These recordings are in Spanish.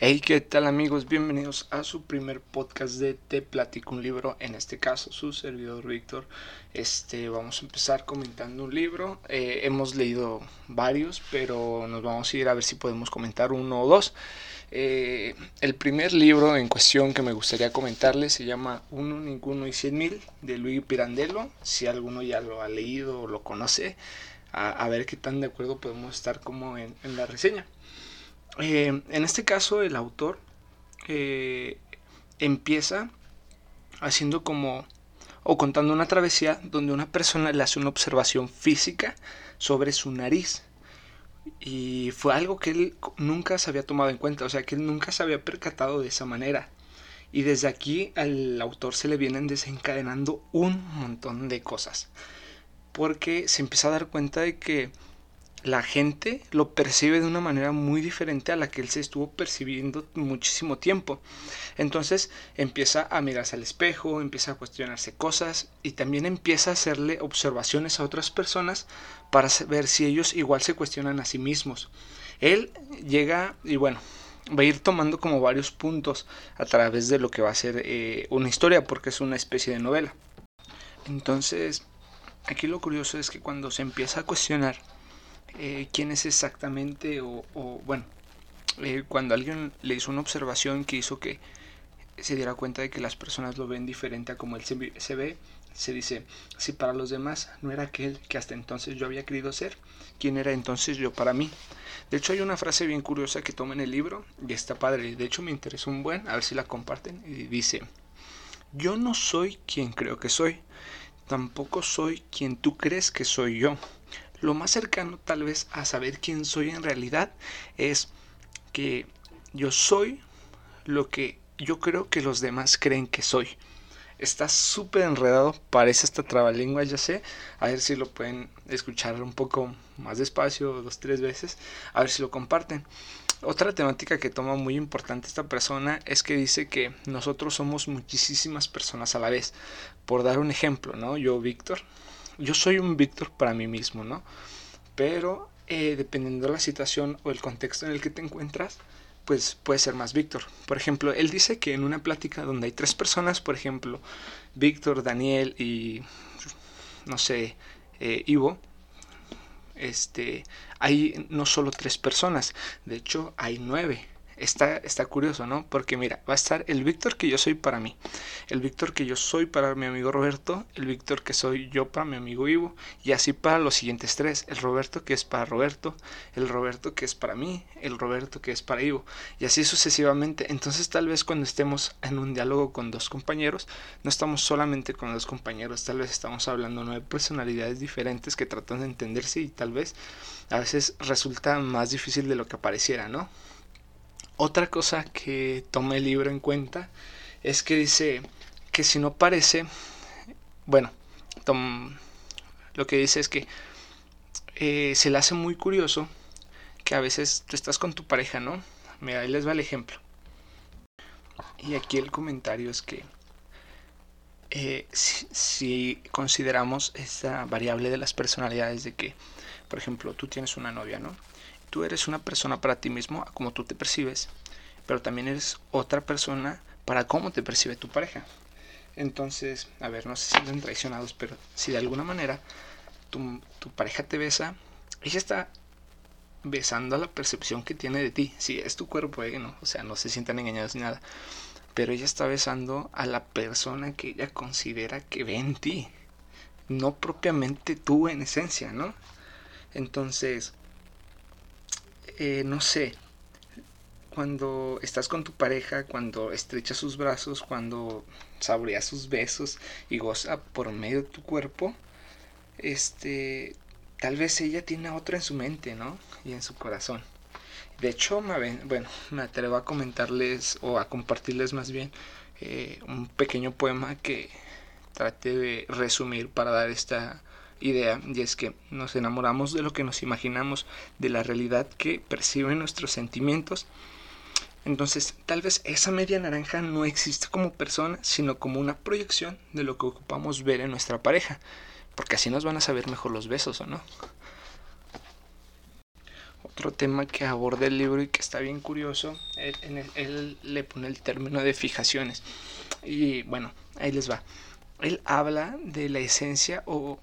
Hey, ¿qué tal amigos? Bienvenidos a su primer podcast de Te Platico un libro, en este caso su servidor Víctor. Este, vamos a empezar comentando un libro. Eh, hemos leído varios, pero nos vamos a ir a ver si podemos comentar uno o dos. Eh, el primer libro en cuestión que me gustaría comentarles se llama Uno, Ninguno y Cien Mil de Luis Pirandello. Si alguno ya lo ha leído o lo conoce, a, ver qué tan de acuerdo podemos estar como en la reseña. Eh, en este caso, el autor eh, empieza haciendo como o contando una travesía donde una persona le hace una observación física sobre su nariz. Y fue algo que él nunca se había tomado en cuenta, o sea, que él nunca se había percatado de esa manera. Y desde aquí al autor se le vienen desencadenando un montón de cosas. Porque se empieza a dar cuenta de que la gente lo percibe de una manera muy diferente a la que él se estuvo percibiendo muchísimo tiempo. Entonces empieza a mirarse al espejo, empieza a cuestionarse cosas y también empieza a hacerle observaciones a otras personas para ver si ellos igual se cuestionan a sí mismos. Él llega y bueno, va a ir tomando como varios puntos a través de lo que va a ser eh, una historia porque es una especie de novela. Entonces, aquí lo curioso es que cuando se empieza a cuestionar eh, quién es exactamente o, bueno, eh, cuando alguien le hizo una observación que hizo que se diera cuenta de que las personas lo ven diferente a como él se, se ve, se dice, si para los demás no era aquel que hasta entonces yo había querido ser, ¿quién era entonces yo para mí? De hecho hay una frase bien curiosa que toma en el libro y está padre, de hecho me interesó un buen, a ver si la comparten, y dice, yo no soy quien creo que soy, tampoco soy quien tú crees que soy yo. Lo más cercano tal vez a saber quién soy en realidad es que yo soy lo que yo creo que los demás creen que soy. Está súper enredado, parece esta trabalengua, ya sé. A ver si lo pueden escuchar un poco más despacio, dos, tres veces. A ver si lo comparten. Otra temática que toma muy importante esta persona es que dice que nosotros somos muchísimas personas a la vez. Por dar un ejemplo, ¿no? Yo, Víctor, yo soy un Víctor para mí mismo, ¿no? Pero eh, dependiendo de la situación o el contexto en el que te encuentras, pues puede ser más Víctor. Por ejemplo, él dice que en una plática donde hay tres personas, por ejemplo, Víctor, Daniel y, no sé, eh, Ivo, este, hay no solo tres personas, de hecho hay nueve está, está curioso, ¿no? Porque mira, va a estar el Víctor que yo soy para mí, el Víctor que yo soy para mi amigo Roberto, el Víctor que soy yo para mi amigo Ivo, y así para los siguientes tres, el Roberto que es para Roberto, el Roberto que es para mí, el Roberto que es para Ivo, y así sucesivamente. Entonces tal vez cuando estemos en un diálogo con dos compañeros, no estamos solamente con dos compañeros, tal vez estamos hablando de personalidades diferentes que tratan de entenderse y tal vez a veces resulta más difícil de lo que pareciera, ¿no? Otra cosa que tomé el libro en cuenta es que dice que si no parece, bueno, lo que dice es que eh, se le hace muy curioso que a veces tú estás con tu pareja, ¿no? Mira, ahí les va el ejemplo. Y aquí el comentario es que eh, si, si, consideramos esta variable de las personalidades de que, por ejemplo, tú tienes una novia, ¿no? Tú eres una persona para ti mismo, como tú te percibes, pero también eres otra persona para cómo te percibe tu pareja. Entonces, a ver, no se sienten traicionados, pero si de alguna manera tu, pareja te besa, ella está besando a la percepción que tiene de ti. Si es tu cuerpo, ¿eh? ¿no? o sea, no se sientan engañados ni nada. Pero ella está besando a la persona que ella considera que ve en ti. No propiamente tú en esencia, ¿no? Entonces, eh, no sé, cuando estás con tu pareja, cuando estrechas sus brazos, cuando saboreas sus besos y goza por medio de tu cuerpo, este, tal vez ella tiene a otra en su mente, ¿no? Y en su corazón. De hecho, me, bueno, me atrevo a comentarles o a compartirles más bien eh, un pequeño poema que trate de resumir para dar esta idea y es que nos enamoramos de lo que nos imaginamos, de la realidad que perciben nuestros sentimientos. Entonces, tal vez esa media naranja no existe como persona, sino como una proyección de lo que ocupamos ver en nuestra pareja, porque así nos van a saber mejor los besos o no. otro tema que aborda el libro y que está bien curioso, él, le pone el término de fijaciones. Y bueno, ahí les va. Él habla de la esencia o,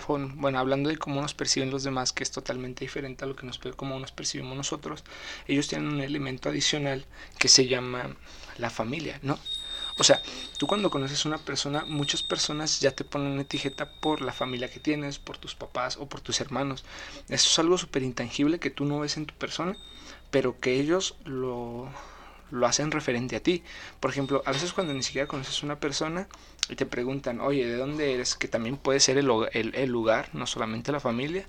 forma, bueno, hablando de cómo nos perciben los demás, que es totalmente diferente a lo que nos cómo nos percibimos nosotros. Ellos tienen un elemento adicional que se llama la familia, ¿no? O sea, tú cuando conoces a una persona, muchas personas ya te ponen una etiqueta por la familia que tienes, por tus papás o por tus hermanos. Eso es algo súper intangible que tú no ves en tu persona, pero que ellos lo, lo hacen referente a ti. Por ejemplo, a veces cuando ni siquiera conoces a una persona y te preguntan, oye, ¿de dónde eres? Que también puede ser el, el, lugar, no solamente la familia.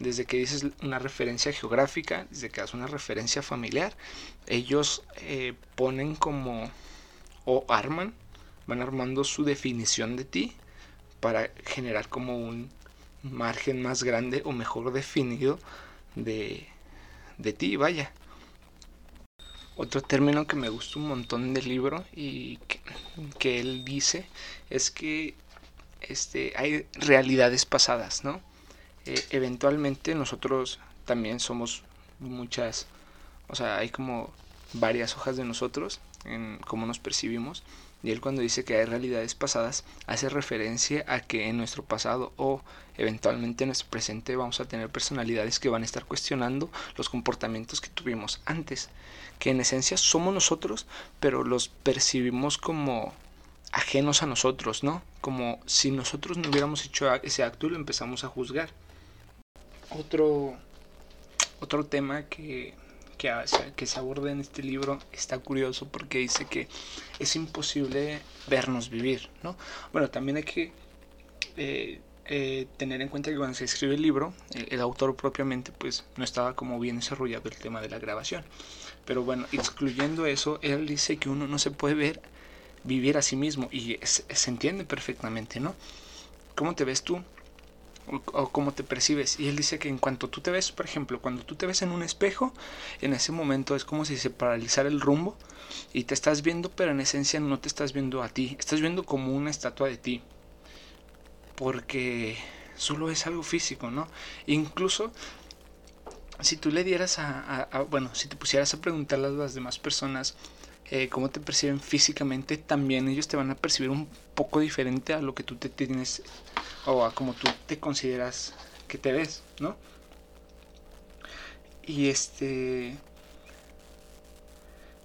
Desde que dices una referencia geográfica, desde que haces una referencia familiar, ellos eh, ponen como o arman, van armando su definición de ti para generar como un margen más grande o mejor definido de, de ti, vaya. Otro término que me gusta un montón del libro y que, él dice es que este, hay realidades pasadas, ¿no? Eh, eventualmente nosotros también somos muchas, o sea, hay como varias hojas de nosotros en cómo nos percibimos. Y él cuando dice que hay realidades pasadas, hace referencia a que en nuestro pasado o eventualmente en nuestro presente vamos a tener personalidades que van a estar cuestionando los comportamientos que tuvimos antes. Que en esencia somos nosotros, pero los percibimos como ajenos a nosotros, ¿no? Como si nosotros no hubiéramos hecho ese acto y lo empezamos a juzgar. Otro, otro tema que que, se aborda en este libro está curioso porque dice que es imposible vernos vivir, ¿no? Bueno, también hay que eh, eh, tener en cuenta que cuando se escribe el libro, el, autor propiamente pues no estaba como bien desarrollado el tema de la grabación. Pero bueno, excluyendo eso, él dice que uno no se puede ver vivir a sí mismo y se entiende perfectamente, ¿no? ¿Cómo te ves tú? O, cómo te percibes. Y él dice que en cuanto tú te ves, por ejemplo, cuando tú te ves en un espejo, en ese momento es como si se paralizara el rumbo y te estás viendo, pero en esencia no te estás viendo a ti, estás viendo como una estatua de ti. Porque solo es algo físico, ¿no? Incluso si tú le dieras a, bueno, si te pusieras a preguntarle a las demás personas eh, cómo te perciben físicamente, también ellos te van a percibir un poco diferente a lo que tú te tienes o a como tú te consideras que te ves, ¿no? Y este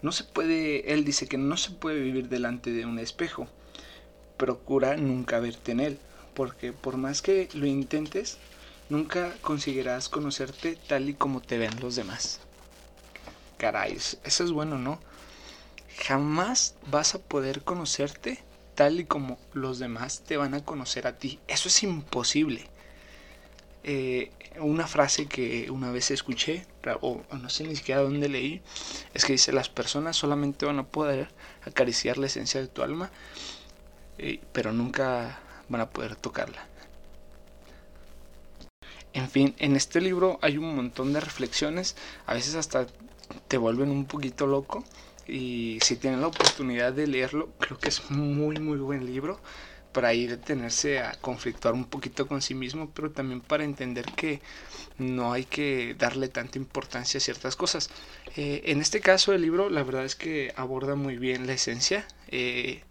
no se puede, él dice que no se puede vivir delante de un espejo. Procura nunca verte en él, porque por más que lo intentes, nunca conseguirás conocerte tal y como te ven los demás. Caray, eso es bueno, ¿no? Jamás vas a poder conocerte tal y como los demás te van a conocer a ti. Eso es imposible. Eh, una frase que una vez escuché, o no sé ni siquiera dónde leí, es que dice, las personas solamente van a poder acariciar la esencia de tu alma, eh, pero nunca van a poder tocarla. En fin, en este libro hay un montón de reflexiones, a veces hasta te vuelven un poquito loco, y si tienen la oportunidad de leerlo, creo que es muy muy buen libro para ir a detenerse a conflictuar un poquito con sí mismo, pero también para entender que no hay que darle tanta importancia a ciertas cosas. Eh, en este caso el libro la verdad es que aborda muy bien la esencia, eh,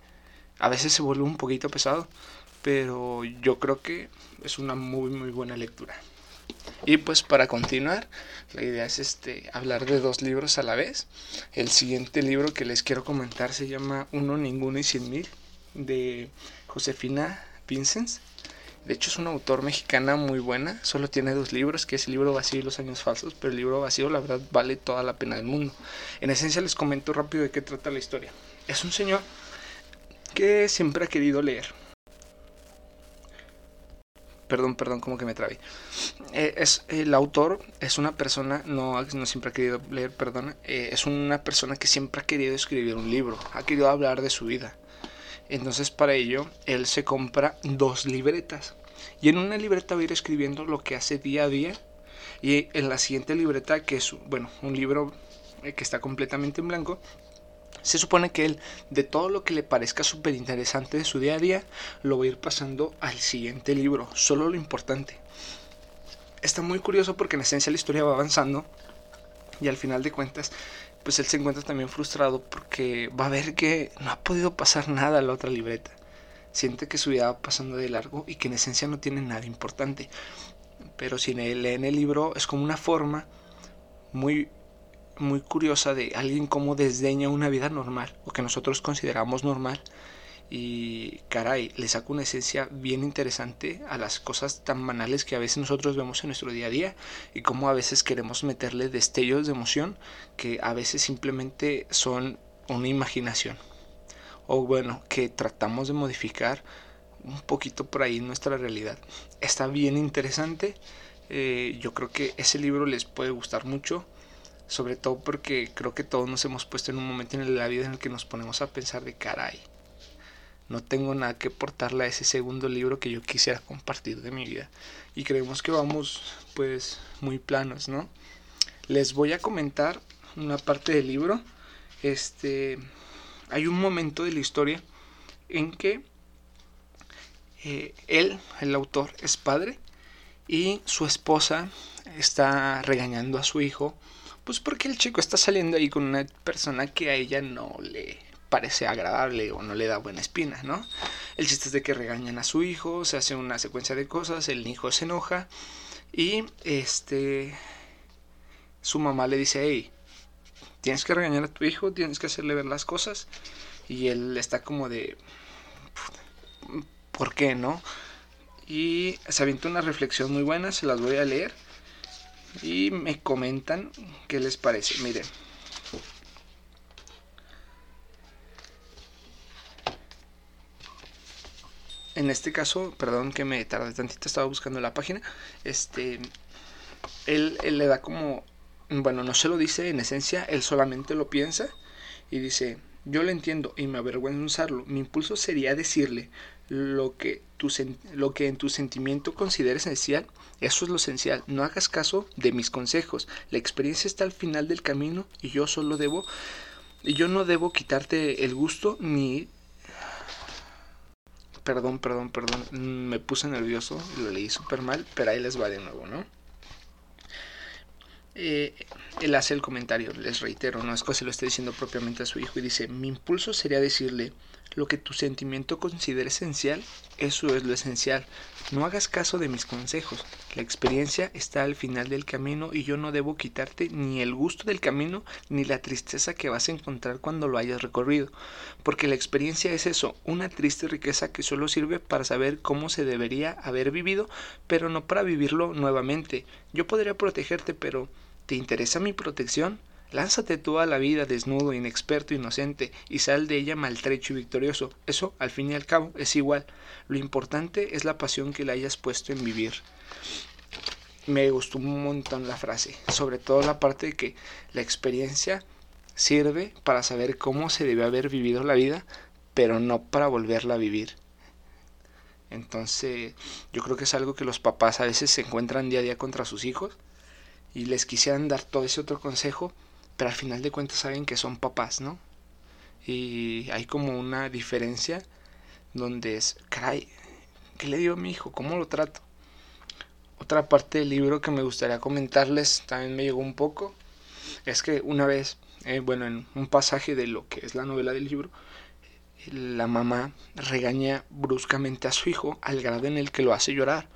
a veces se vuelve un poquito pesado, pero yo creo que es una muy muy buena lectura. Y pues para continuar, la idea es este hablar de dos libros a la vez. El siguiente libro que les quiero comentar se llama Uno, Ninguno y Cien Mil de Josefina Vincens. De hecho es una autor mexicana muy buena, solo tiene dos libros, que es el libro vacío y los años falsos, pero el libro vacío la verdad vale toda la pena del mundo. En esencia les comento rápido de qué trata la historia. Es un señor que siempre ha querido leer, perdón, perdón, como que me trabé. Eh, es, el autor es una persona, no, no siempre ha querido leer, perdona, eh, es una persona que siempre ha querido escribir un libro, ha querido hablar de su vida. Entonces para ello, él se compra dos libretas. Y en una libreta va a ir escribiendo lo que hace día a día. Y en la siguiente libreta, que es, bueno, un libro eh, que está completamente en blanco, se supone que él, de todo lo que le parezca súper interesante de su día a día, lo va a ir pasando al siguiente libro, solo lo importante. está muy curioso porque en esencia la historia va avanzando y al final de cuentas pues él se encuentra también frustrado porque va a ver que no ha podido pasar nada a la otra libreta. Siente que su vida va pasando de largo y que en esencia no tiene nada importante. Pero si leen el libro es como una forma muy muy curiosa de alguien como desdeña una vida normal o que nosotros consideramos normal y caray, le saca una esencia bien interesante a las cosas tan banales que a veces nosotros vemos en nuestro día a día y cómo a veces queremos meterle destellos de emoción que a veces simplemente son una imaginación. O bueno, que tratamos de modificar un poquito por ahí nuestra realidad. Está bien interesante, eh, yo creo que ese libro les puede gustar mucho sobre todo porque creo que todos nos hemos puesto en un momento en la vida en el que nos ponemos a pensar de caray, no tengo nada que aportarle a ese segundo libro que yo quisiera compartir de mi vida. Y creemos que vamos pues muy planos, ¿no? Les voy a comentar una parte del libro. Este, hay un momento de la historia en que eh, él, el autor, es padre y su esposa está regañando a su hijo, pues porque el chico está saliendo ahí con una persona que a ella no le parece agradable o no le da buena espina, ¿no? El chiste es de que regañan a su hijo, se hace una secuencia de cosas, el hijo se enoja y este su mamá le dice, hey, tienes que regañar a tu hijo, tienes que hacerle ver las cosas y él está como de, ¿por qué no? Y se avienta una reflexión muy buena, se las voy a leer y me comentan qué les parece. Miren, en este caso, perdón que me tardé tantito, estaba buscando la página, este, él, le da como, bueno, no se lo dice en esencia, él solamente lo piensa y dice, yo lo entiendo y me avergüenza usarlo, mi impulso sería decirle lo que, tu, lo que en tu sentimiento consideres esencial, eso es lo esencial, no hagas caso de mis consejos, la experiencia está al final del camino y yo solo debo, yo no debo quitarte el gusto ni perdón, perdón, perdón, mm, me puse nervioso, lo leí súper mal, pero ahí les va de nuevo, ¿no? Eh, él hace el comentario, les reitero, no es que se lo esté diciendo propiamente a su hijo y dice, mi impulso sería decirle, lo que tu sentimiento considera esencial, eso es lo esencial. No hagas caso de mis consejos. La experiencia está al final del camino y yo no debo quitarte ni el gusto del camino ni la tristeza que vas a encontrar cuando lo hayas recorrido. Porque la experiencia es eso, una triste riqueza que solo sirve para saber cómo se debería haber vivido, pero no para vivirlo nuevamente. Yo podría protegerte, pero ¿te interesa mi protección? Lánzate tú a la vida desnudo, inexperto, inocente, y sal de ella maltrecho y victorioso. Eso, al fin y al cabo, es igual. Lo importante es la pasión que le hayas puesto en vivir. Me gustó un montón la frase, sobre todo la parte de que la experiencia sirve para saber cómo se debe haber vivido la vida, pero no para volverla a vivir. Entonces, yo creo que es algo que los papás a veces se encuentran día a día contra sus hijos y les quisieran dar todo ese otro consejo, pero al final de cuentas saben que son papás, ¿no? Y hay como una diferencia donde es, caray, ¿qué le digo a mi hijo? ¿Cómo lo trato? Otra parte del libro que me gustaría comentarles, también me llegó un poco, es que una vez, eh, bueno, en un pasaje de lo que es la novela del libro, la mamá regaña bruscamente a su hijo al grado en el que lo hace llorar.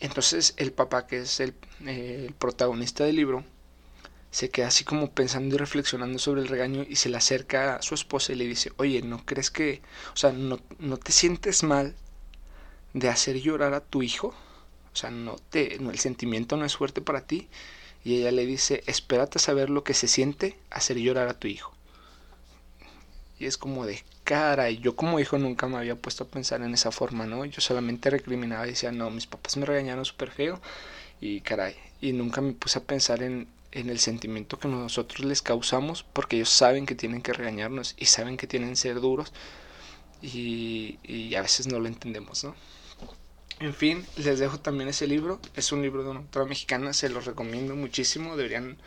Entonces el papá, que es el, eh, el protagonista del libro, se queda así como pensando y reflexionando sobre el regaño y se le acerca a su esposa y le dice, oye, ¿no crees que, o sea, no, no te sientes mal de hacer llorar a tu hijo? O sea, no te, el sentimiento no es fuerte para ti. Y ella le dice, espérate a saber lo que se siente hacer llorar a tu hijo. Y es como de cara, y yo como hijo nunca me había puesto a pensar en esa forma, ¿no? Yo solamente recriminaba y decía, no, mis papás me regañaron súper feo y caray, y nunca me puse a pensar en, en el sentimiento que nosotros les causamos porque ellos saben que tienen que regañarnos y saben que tienen que ser duros y, y a veces no lo entendemos, ¿no? En fin, les dejo también ese libro. Es un libro de una autora mexicana, se los recomiendo muchísimo. Deberían,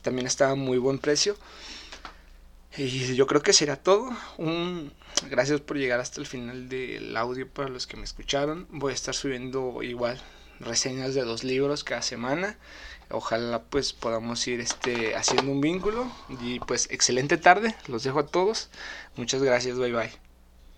también está a muy buen precio. Y yo creo que será todo. Un, gracias por llegar hasta el final del audio para los que me escucharon. Voy a estar subiendo igual reseñas de dos libros cada semana. Ojalá pues podamos ir este haciendo un vínculo y pues excelente tarde, los dejo a todos. Muchas gracias, bye bye.